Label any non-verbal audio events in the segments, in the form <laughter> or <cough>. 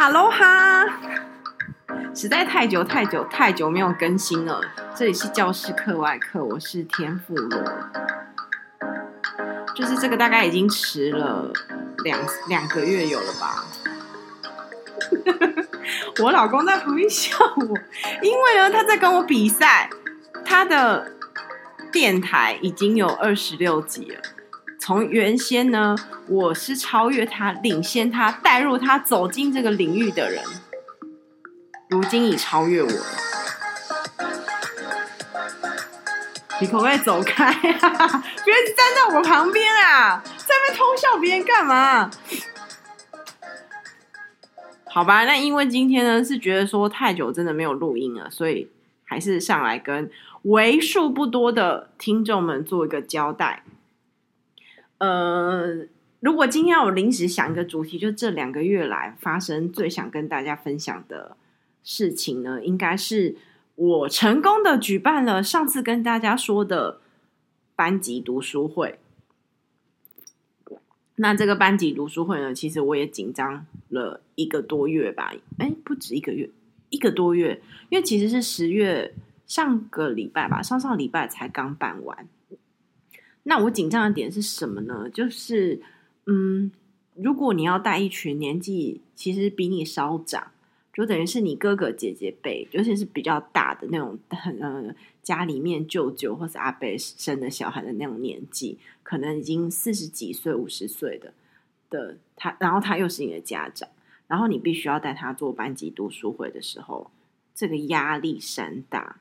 阿罗哈，实在太久太久太久没有更新了。这里是教室课外课，我是天妇罗。就是这个大概已经迟了两两个月有了吧。<laughs> 我老公在旁边笑我，因为呢他在跟我比赛，他的电台已经有二十六集了。从原先呢，我是超越他、领先他、带入他走进这个领域的人，如今已超越我。你可不可以走开啊？别站在我旁边啊！在那偷笑别人干嘛？好吧，那因为今天呢是觉得说太久真的没有录音了，所以还是上来跟为数不多的听众们做一个交代。呃，如果今天我临时想一个主题，就这两个月来发生最想跟大家分享的事情呢，应该是我成功的举办了上次跟大家说的班级读书会。那这个班级读书会呢，其实我也紧张了一个多月吧，哎，不止一个月，一个多月，因为其实是十月上个礼拜吧，上上礼拜才刚办完。那我紧张的点是什么呢？就是，嗯，如果你要带一群年纪其实比你稍长，就等于是你哥哥姐姐辈，尤其是比较大的那种，很呃，家里面舅舅或是阿伯生的小孩的那种年纪，可能已经四十几岁、五十岁的的他，然后他又是你的家长，然后你必须要带他做班级读书会的时候，这个压力山大。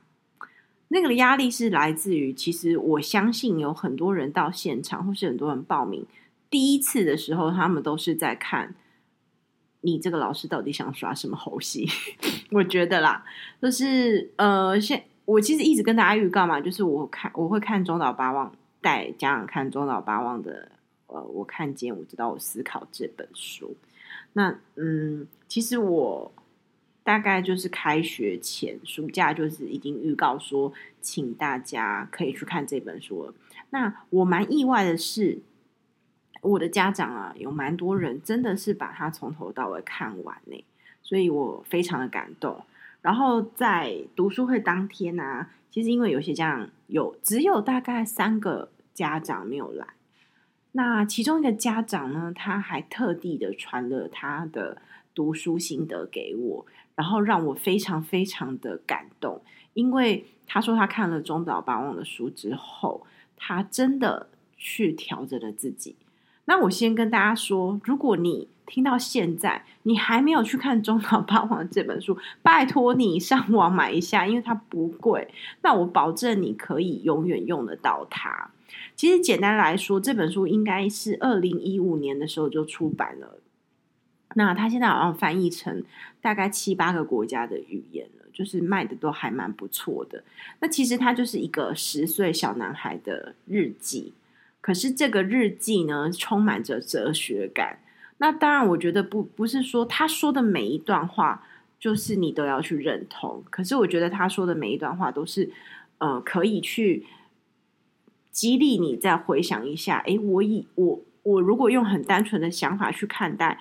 那个压力是来自于，其实我相信有很多人到现场，或是很多人报名第一次的时候，他们都是在看你这个老师到底想耍什么猴戏。<laughs> 我觉得啦，就是呃，现我其实一直跟大家预告嘛，就是我看我会看中岛八望带家长看中岛八望的，呃，我看见我知道我思考这本书。那嗯，其实我。大概就是开学前，暑假就是已经预告说，请大家可以去看这本书了。那我蛮意外的是，我的家长啊，有蛮多人真的是把它从头到尾看完呢，所以我非常的感动。然后在读书会当天啊，其实因为有些家长有只有大概三个家长没有来，那其中一个家长呢，他还特地的传了他的读书心得给我。然后让我非常非常的感动，因为他说他看了中岛八王的书之后，他真的去调整了自己。那我先跟大家说，如果你听到现在你还没有去看中岛八王这本书，拜托你上网买一下，因为它不贵。那我保证你可以永远用得到它。其实简单来说，这本书应该是二零一五年的时候就出版了。那他现在好像翻译成大概七八个国家的语言了，就是卖的都还蛮不错的。那其实他就是一个十岁小男孩的日记，可是这个日记呢，充满着哲学感。那当然，我觉得不不是说他说的每一段话就是你都要去认同，可是我觉得他说的每一段话都是呃可以去激励你再回想一下。诶，我以我我如果用很单纯的想法去看待。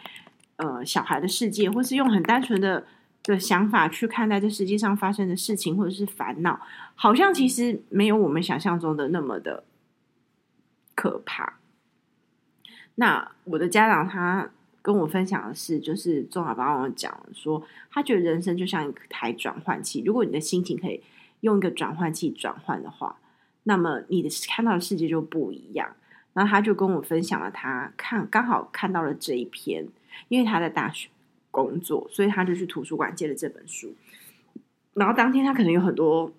呃，小孩的世界，或是用很单纯的的想法去看待这世界上发生的事情，或者是烦恼，好像其实没有我们想象中的那么的可怕。那我的家长他跟我分享的是，就是中华爸爸讲说，他觉得人生就像一台转换器，如果你的心情可以用一个转换器转换的话，那么你的看到的世界就不一样。然后他就跟我分享了他看刚好看到了这一篇。因为他在大学工作，所以他就去图书馆借了这本书。然后当天他可能有很多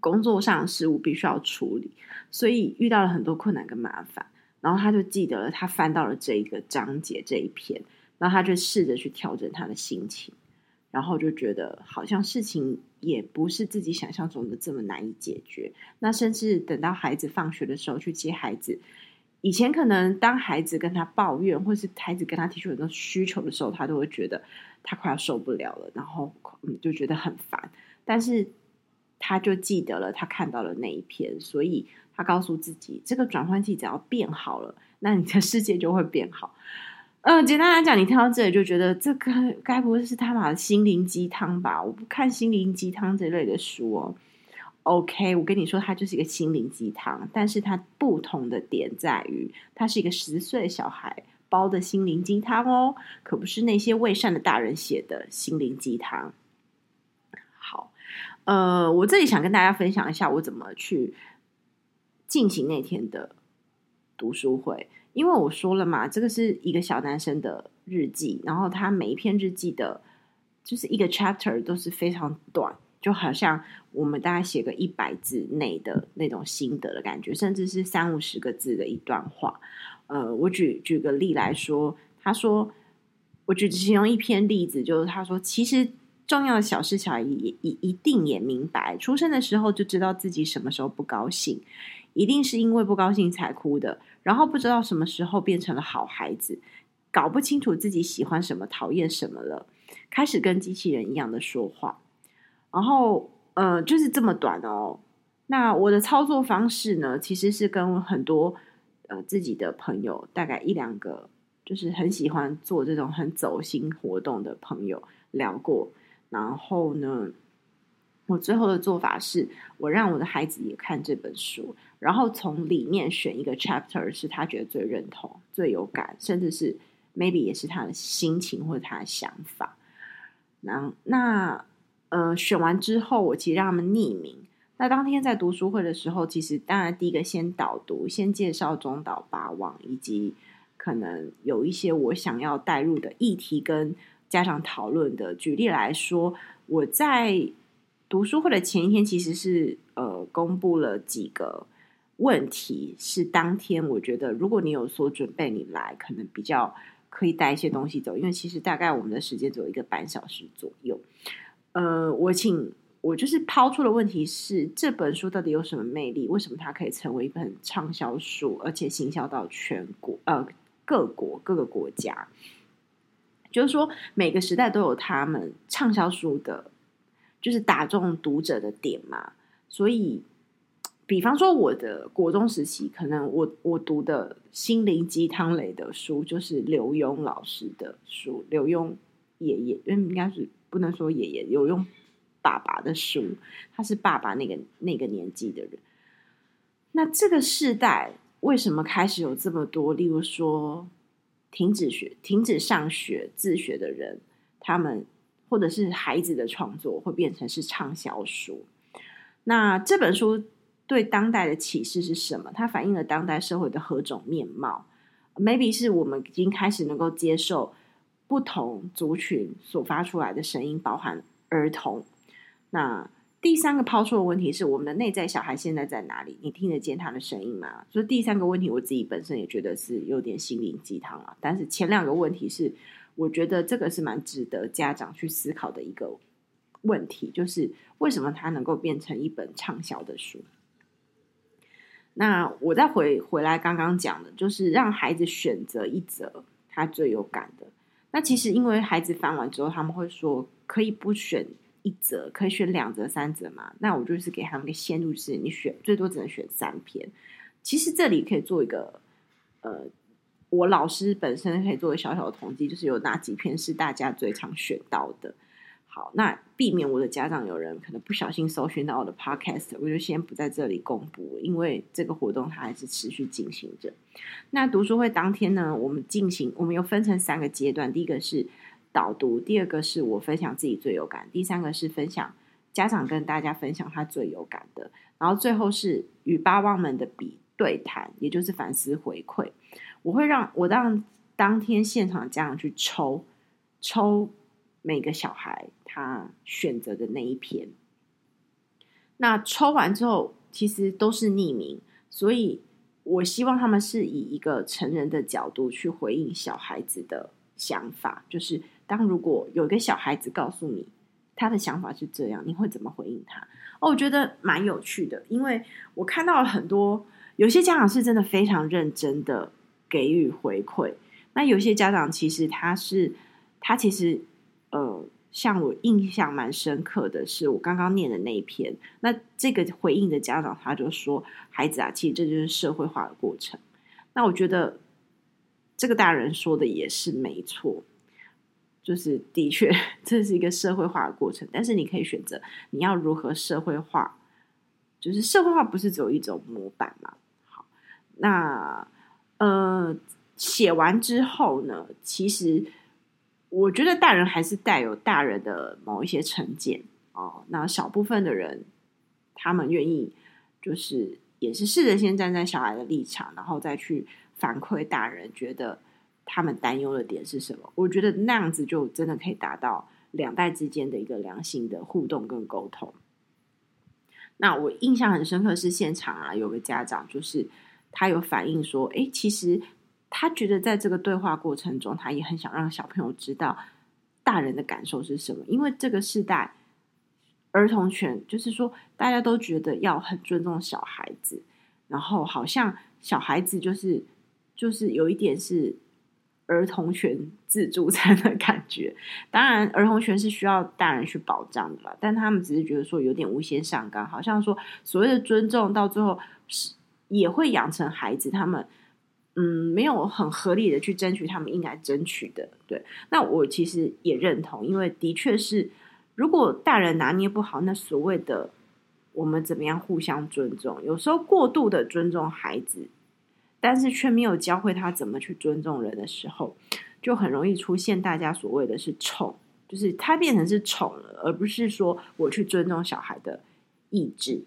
工作上的事务必须要处理，所以遇到了很多困难跟麻烦。然后他就记得了，他翻到了这一个章节这一篇，然后他就试着去调整他的心情，然后就觉得好像事情也不是自己想象中的这么难以解决。那甚至等到孩子放学的时候去接孩子。以前可能当孩子跟他抱怨，或是孩子跟他提出很多需求的时候，他都会觉得他快要受不了了，然后嗯就觉得很烦。但是他就记得了他看到了那一篇，所以他告诉自己，这个转换器只要变好了，那你的世界就会变好。呃，简单来讲，你听到这里就觉得这个该不会是他妈的心灵鸡汤吧？我不看心灵鸡汤这类的书哦。OK，我跟你说，它就是一个心灵鸡汤，但是它不同的点在于，它是一个十岁小孩包的心灵鸡汤哦，可不是那些伪善的大人写的心灵鸡汤。好，呃，我这里想跟大家分享一下我怎么去进行那天的读书会。因为我说了嘛，这个是一个小男生的日记，然后他每一篇日记的，就是一个 chapter 都是非常短，就好像我们大概写个一百字内的那种心得的感觉，甚至是三五十个字的一段话。呃，我举举个例来说，他说，我举其中一篇例子，就是他说，其实重要的小事小孩也一一定也明白，出生的时候就知道自己什么时候不高兴。一定是因为不高兴才哭的，然后不知道什么时候变成了好孩子，搞不清楚自己喜欢什么、讨厌什么了，开始跟机器人一样的说话，然后呃，就是这么短哦。那我的操作方式呢，其实是跟很多呃自己的朋友，大概一两个，就是很喜欢做这种很走心活动的朋友聊过，然后呢。我最后的做法是，我让我的孩子也看这本书，然后从里面选一个 chapter 是他觉得最认同、最有感，甚至是 maybe 也是他的心情或者他的想法。那那呃，选完之后，我其实让他们匿名。那当天在读书会的时候，其实当然第一个先导读，先介绍中岛八王，以及可能有一些我想要带入的议题跟家长讨论的。举例来说，我在。读书会的前一天，其实是呃公布了几个问题，是当天我觉得如果你有所准备，你来可能比较可以带一些东西走，因为其实大概我们的时间只有一个半小时左右。呃，我请我就是抛出的问题是这本书到底有什么魅力？为什么它可以成为一本畅销书，而且行销到全国呃各国各个国家？就是说每个时代都有他们畅销书的。就是打中读者的点嘛，所以，比方说我的国中时期，可能我我读的心灵鸡汤类的书，就是刘墉老师的书，刘墉爷爷，因为应该是不能说爷爷，有用爸爸的书，他是爸爸那个那个年纪的人。那这个世代为什么开始有这么多，例如说停止学、停止上学、自学的人，他们？或者是孩子的创作会变成是畅销书。那这本书对当代的启示是什么？它反映了当代社会的何种面貌？Maybe 是我们已经开始能够接受不同族群所发出来的声音，包含儿童。那第三个抛出的问题是：我们的内在小孩现在在哪里？你听得见他的声音吗？所以第三个问题，我自己本身也觉得是有点心灵鸡汤啊。但是前两个问题是。我觉得这个是蛮值得家长去思考的一个问题，就是为什么它能够变成一本畅销的书？那我再回回来刚刚讲的，就是让孩子选择一则他最有感的。那其实因为孩子翻完之后，他们会说可以不选一折，可以选两折、三折嘛？那我就是给他们一个限度，是你选最多只能选三篇。其实这里可以做一个呃。我老师本身可以做个小小的统计，就是有哪几篇是大家最常选到的。好，那避免我的家长有人可能不小心搜寻到我的 podcast，我就先不在这里公布，因为这个活动它还是持续进行着。那读书会当天呢，我们进行，我们又分成三个阶段，第一个是导读，第二个是我分享自己最有感，第三个是分享家长跟大家分享他最有感的，然后最后是与八望们的比对谈，也就是反思回馈。我会让我让当天现场家长去抽抽每个小孩他选择的那一篇，那抽完之后其实都是匿名，所以我希望他们是以一个成人的角度去回应小孩子的想法。就是当如果有一个小孩子告诉你他的想法是这样，你会怎么回应他？哦，我觉得蛮有趣的，因为我看到了很多有些家长是真的非常认真的。给予回馈，那有些家长其实他是，他其实呃，像我印象蛮深刻的是，我刚刚念的那一篇，那这个回应的家长他就说，孩子啊，其实这就是社会化的过程。那我觉得这个大人说的也是没错，就是的确这是一个社会化的过程，但是你可以选择你要如何社会化，就是社会化不是只有一种模板嘛。好，那呃写完之后呢，其实我觉得大人还是带有大人的某一些成见哦，那小部分的人他们愿意就是也是试着先站在小孩的立场，然后再去。反馈大人觉得他们担忧的点是什么？我觉得那样子就真的可以达到两代之间的一个良性的互动跟沟通。那我印象很深刻是现场啊，有个家长就是他有反映说，诶，其实他觉得在这个对话过程中，他也很想让小朋友知道大人的感受是什么，因为这个世代儿童权就是说大家都觉得要很尊重小孩子，然后好像小孩子就是。就是有一点是儿童权自助餐的感觉，当然儿童权是需要大人去保障的啦，但他们只是觉得说有点无限上纲，好像说所谓的尊重到最后是也会养成孩子他们嗯没有很合理的去争取他们应该争取的。对，那我其实也认同，因为的确是如果大人拿捏不好，那所谓的我们怎么样互相尊重，有时候过度的尊重孩子。但是却没有教会他怎么去尊重人的时候，就很容易出现大家所谓的是宠，就是他变成是宠了，而不是说我去尊重小孩的意志。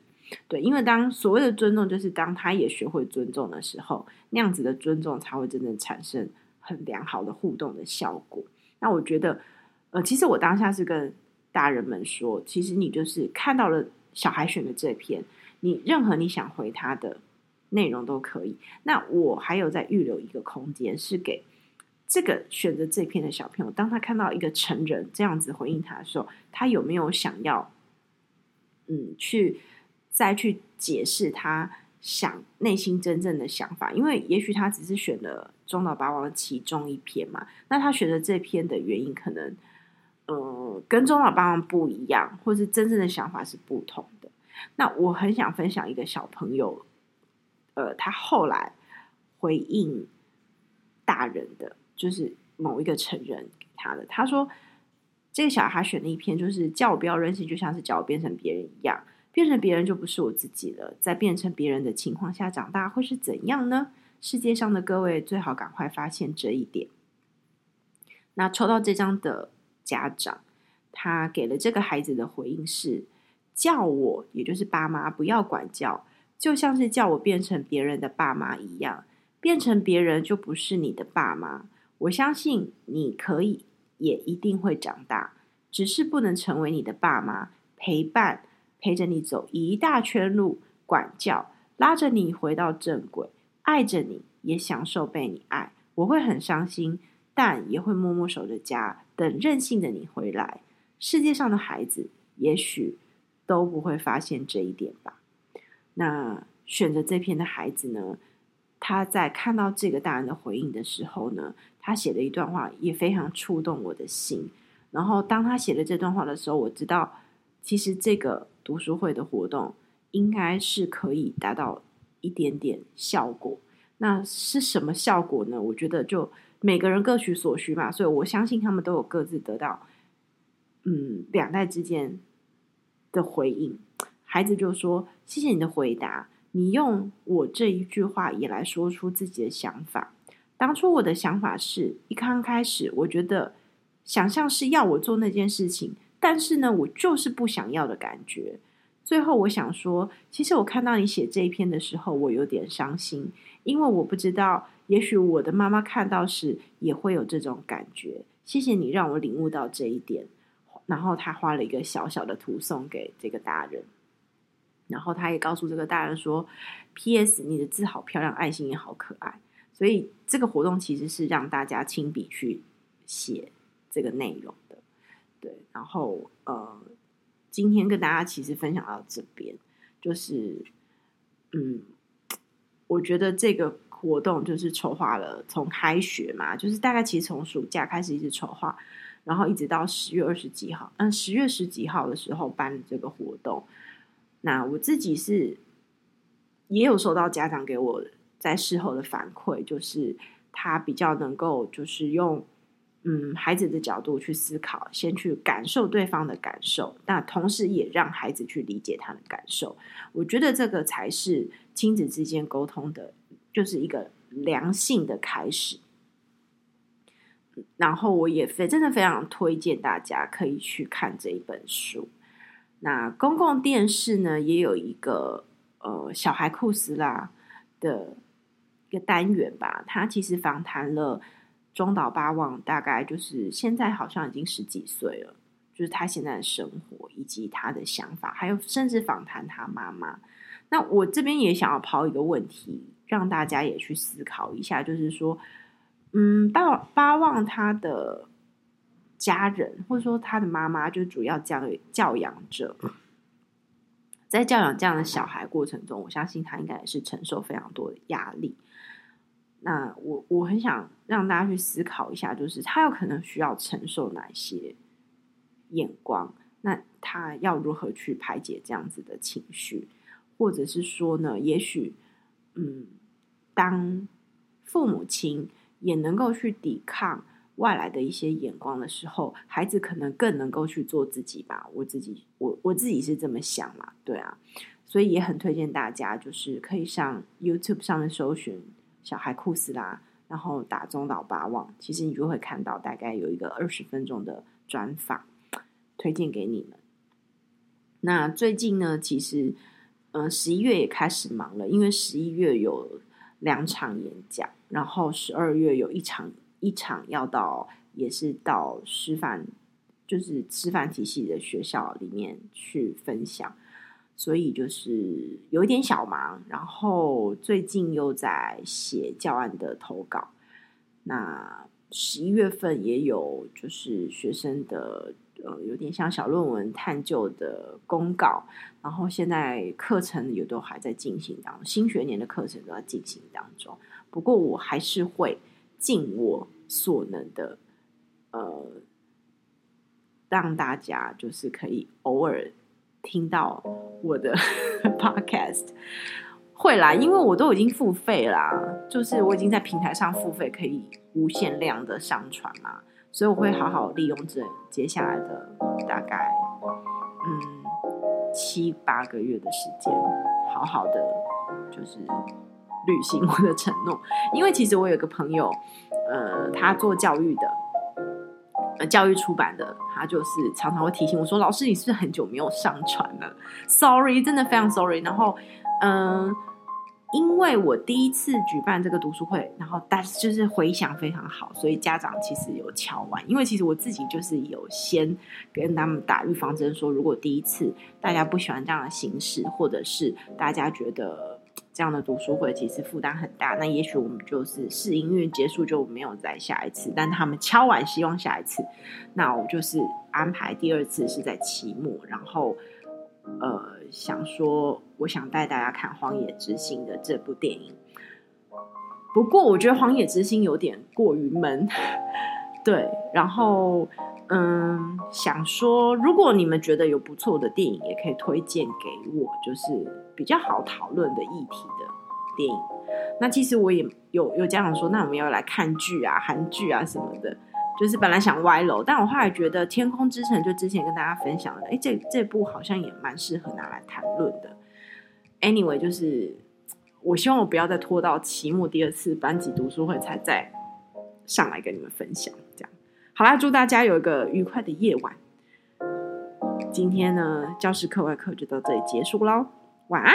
对，因为当所谓的尊重，就是当他也学会尊重的时候，那样子的尊重才会真正产生很良好的互动的效果。那我觉得，呃，其实我当下是跟大人们说，其实你就是看到了小孩选的这篇，你任何你想回他的。内容都可以。那我还有在预留一个空间，是给这个选择这篇的小朋友，当他看到一个成人这样子回应他的时候，他有没有想要，嗯，去再去解释他想内心真正的想法？因为也许他只是选了中岛八王的其中一篇嘛，那他选择这篇的原因，可能呃跟中岛八王不一样，或是真正的想法是不同的。那我很想分享一个小朋友。呃，他后来回应大人的，就是某一个成人给他的。他说：“这个小孩选的一篇，就是叫我不要任性，就像是叫我变成别人一样，变成别人就不是我自己了。在变成别人的情况下长大会是怎样呢？世界上的各位最好赶快发现这一点。”那抽到这张的家长，他给了这个孩子的回应是：“叫我，也就是爸妈，不要管教。”就像是叫我变成别人的爸妈一样，变成别人就不是你的爸妈。我相信你可以，也一定会长大，只是不能成为你的爸妈，陪伴，陪着你走一大圈路，管教，拉着你回到正轨，爱着你，也享受被你爱。我会很伤心，但也会默默守着家，等任性的你回来。世界上的孩子，也许都不会发现这一点吧。那选择这篇的孩子呢，他在看到这个大人的回应的时候呢，他写了一段话，也非常触动我的心。然后当他写了这段话的时候，我知道其实这个读书会的活动应该是可以达到一点点效果。那是什么效果呢？我觉得就每个人各取所需嘛，所以我相信他们都有各自得到，嗯，两代之间的回应。孩子就说：“谢谢你的回答，你用我这一句话也来说出自己的想法。当初我的想法是一刚开始，我觉得想象是要我做那件事情，但是呢，我就是不想要的感觉。最后我想说，其实我看到你写这一篇的时候，我有点伤心，因为我不知道，也许我的妈妈看到时也会有这种感觉。谢谢你让我领悟到这一点。然后他画了一个小小的图送给这个大人。”然后他也告诉这个大人说：“P.S. 你的字好漂亮，爱心也好可爱。”所以这个活动其实是让大家亲笔去写这个内容。对，然后呃，今天跟大家其实分享到这边，就是嗯，我觉得这个活动就是筹划了从开学嘛，就是大概其实从暑假开始一直筹划，然后一直到十月二十几号，嗯，十月十几号的时候办这个活动。那我自己是也有收到家长给我在事后的反馈，就是他比较能够就是用嗯孩子的角度去思考，先去感受对方的感受，那同时也让孩子去理解他的感受。我觉得这个才是亲子之间沟通的，就是一个良性的开始。然后我也非真的非常推荐大家可以去看这一本书。那公共电视呢，也有一个呃小孩库斯拉的一个单元吧。他其实访谈了中岛八望，大概就是现在好像已经十几岁了，就是他现在的生活以及他的想法，还有甚至访谈他妈妈。那我这边也想要抛一个问题，让大家也去思考一下，就是说。嗯，八八望他的家人，或者说他的妈妈，就主要教教养者，在教养这样的小孩过程中，我相信他应该也是承受非常多的压力。那我我很想让大家去思考一下，就是他有可能需要承受哪些眼光？那他要如何去排解这样子的情绪？或者是说呢？也许，嗯，当父母亲。也能够去抵抗外来的一些眼光的时候，孩子可能更能够去做自己吧。我自己，我我自己是这么想嘛，对啊，所以也很推荐大家，就是可以上 YouTube 上面搜寻小孩酷斯拉，然后打中岛八望，其实你就会看到大概有一个二十分钟的专访，推荐给你们。那最近呢，其实，嗯、呃，十一月也开始忙了，因为十一月有两场演讲。然后十二月有一场一场要到，也是到师范，就是师范体系的学校里面去分享，所以就是有一点小忙。然后最近又在写教案的投稿。那十一月份也有就是学生的呃，有点像小论文探究的公告。然后现在课程也都还在进行当中，新学年的课程都在进行当中。不过我还是会尽我所能的，呃，让大家就是可以偶尔听到我的 <laughs> podcast 会啦，因为我都已经付费啦，就是我已经在平台上付费，可以无限量的上传嘛，所以我会好好利用这接下来的大概嗯七八个月的时间，好好的就是。履行我的承诺，因为其实我有个朋友，呃，他做教育的，呃，教育出版的，他就是常常会提醒我说：“老师，你是不是很久没有上传了？”Sorry，真的非常 sorry。然后，嗯、因为我第一次举办这个读书会，然后但是就是回响非常好，所以家长其实有敲完。因为其实我自己就是有先跟他们打预防针，说如果第一次大家不喜欢这样的形式，或者是大家觉得。这样的读书会其实负担很大，那也许我们就是试营运结束就没有再下一次，但他们敲完希望下一次，那我就是安排第二次是在期末，然后呃想说我想带大家看《荒野之心》的这部电影，不过我觉得《荒野之心》有点过于闷，<laughs> 对，然后。嗯，想说，如果你们觉得有不错的电影，也可以推荐给我，就是比较好讨论的议题的电影。那其实我也有有家长说，那我们要来看剧啊、韩剧啊什么的，就是本来想歪楼，但我后来觉得《天空之城》就之前跟大家分享的，哎，这这部好像也蛮适合拿来谈论的。Anyway，就是我希望我不要再拖到期末第二次班级读书会才再上来跟你们分享，这样。好啦，祝大家有一个愉快的夜晚。今天呢，教室课外课就到这里结束喽，晚安。